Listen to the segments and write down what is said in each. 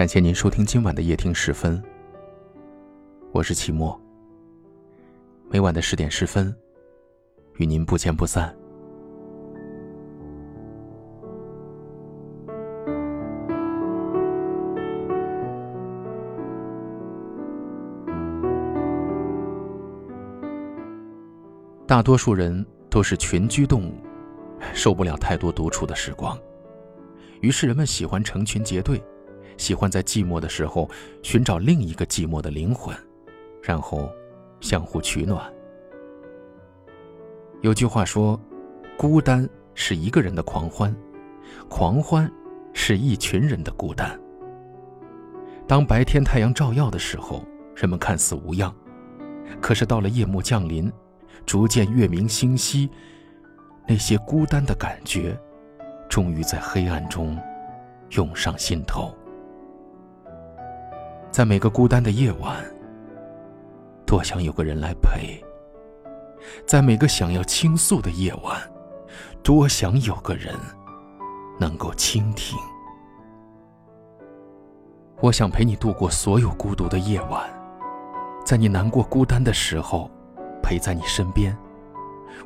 感谢您收听今晚的夜听十分，我是齐墨。每晚的十点十分，与您不见不散。大多数人都是群居动物，受不了太多独处的时光，于是人们喜欢成群结队。喜欢在寂寞的时候寻找另一个寂寞的灵魂，然后相互取暖。有句话说：“孤单是一个人的狂欢，狂欢是一群人的孤单。”当白天太阳照耀的时候，人们看似无恙；可是到了夜幕降临，逐渐月明星稀，那些孤单的感觉，终于在黑暗中涌上心头。在每个孤单的夜晚，多想有个人来陪；在每个想要倾诉的夜晚，多想有个人能够倾听。我想陪你度过所有孤独的夜晚，在你难过孤单的时候，陪在你身边，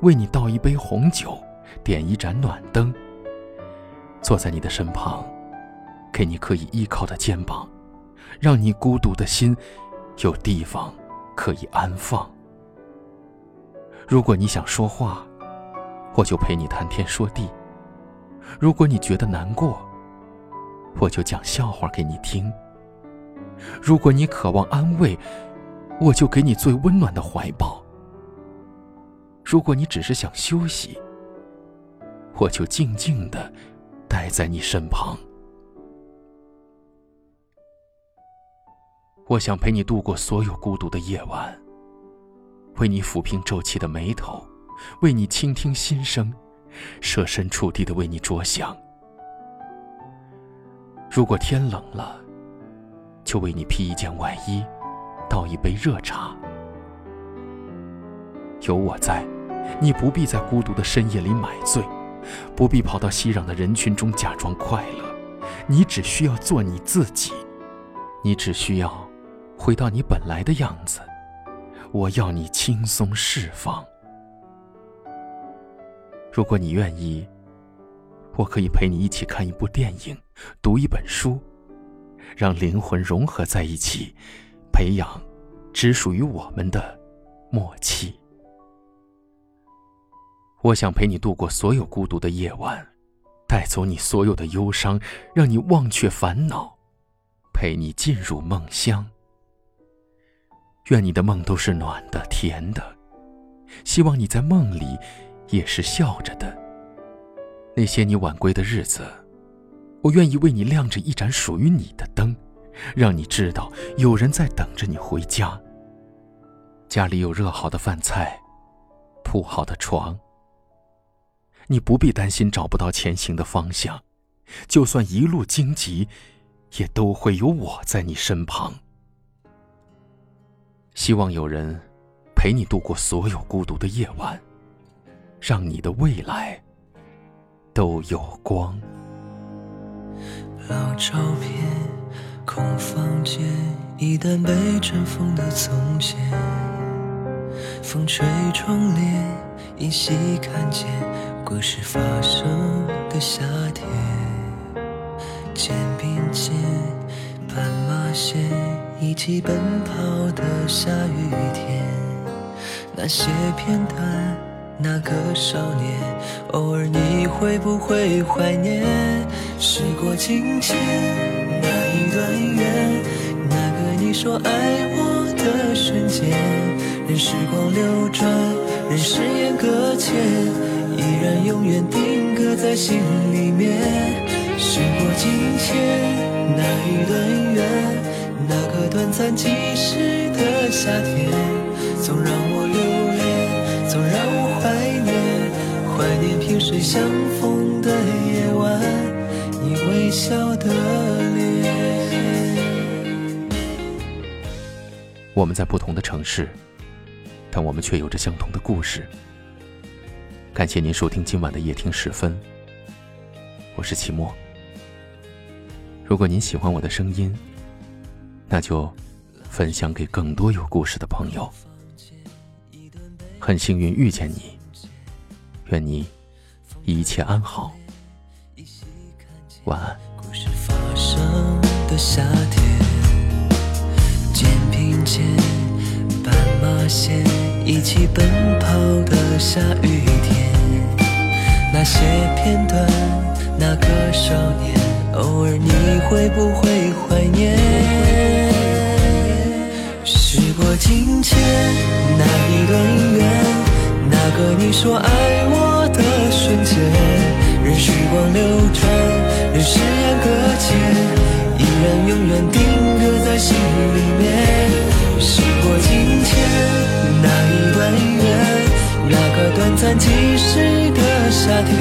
为你倒一杯红酒，点一盏暖灯，坐在你的身旁，给你可以依靠的肩膀。让你孤独的心有地方可以安放。如果你想说话，我就陪你谈天说地；如果你觉得难过，我就讲笑话给你听；如果你渴望安慰，我就给你最温暖的怀抱；如果你只是想休息，我就静静的待在你身旁。我想陪你度过所有孤独的夜晚，为你抚平皱起的眉头，为你倾听心声，设身处地的为你着想。如果天冷了，就为你披一件外衣，倒一杯热茶。有我在，你不必在孤独的深夜里买醉，不必跑到熙攘的人群中假装快乐，你只需要做你自己，你只需要。回到你本来的样子，我要你轻松释放。如果你愿意，我可以陪你一起看一部电影，读一本书，让灵魂融合在一起，培养只属于我们的默契。我想陪你度过所有孤独的夜晚，带走你所有的忧伤，让你忘却烦恼，陪你进入梦乡。愿你的梦都是暖的、甜的，希望你在梦里也是笑着的。那些你晚归的日子，我愿意为你亮着一盏属于你的灯，让你知道有人在等着你回家。家里有热好的饭菜，铺好的床。你不必担心找不到前行的方向，就算一路荆棘，也都会有我在你身旁。希望有人陪你度过所有孤独的夜晚，让你的未来都有光。老照片，空房间，一旦被尘封的从前，风吹窗帘，依稀看见故事发生的夏天，肩并肩，斑马线。一起奔跑的下雨天，那些片段，那个少年，偶尔你会不会怀念？时过境迁，那一段缘，那个你说爱我的瞬间，任时光流转，任誓言搁浅，依然永远定格在心里面。时过境迁，那一段缘。那个短暂即逝的夏天，总让我留恋，总让我怀念，怀念萍水相逢的夜晚，你微笑的脸。我们在不同的城市，但我们却有着相同的故事。感谢您收听今晚的夜听时分，我是齐墨。如果您喜欢我的声音，那就分享给更多有故事的朋友。很幸运遇见你，愿你一切安好，晚安。故事发生的夏天，肩并肩，斑马线，一起奔跑的下雨天，那些片段，那个少年。偶尔你会不会怀念？时过境迁，那一段缘，那个你说爱我的瞬间，任时光流转，任誓言搁浅，依然永远定格在心里面。时过境迁，那一段缘，那个短暂即逝的夏天，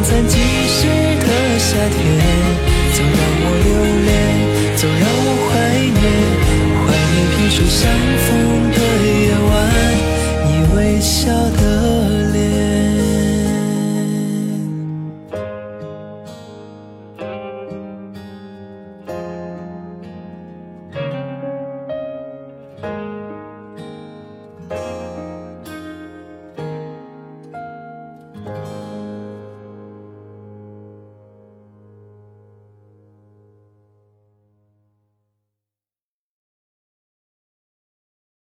短暂即逝的夏天，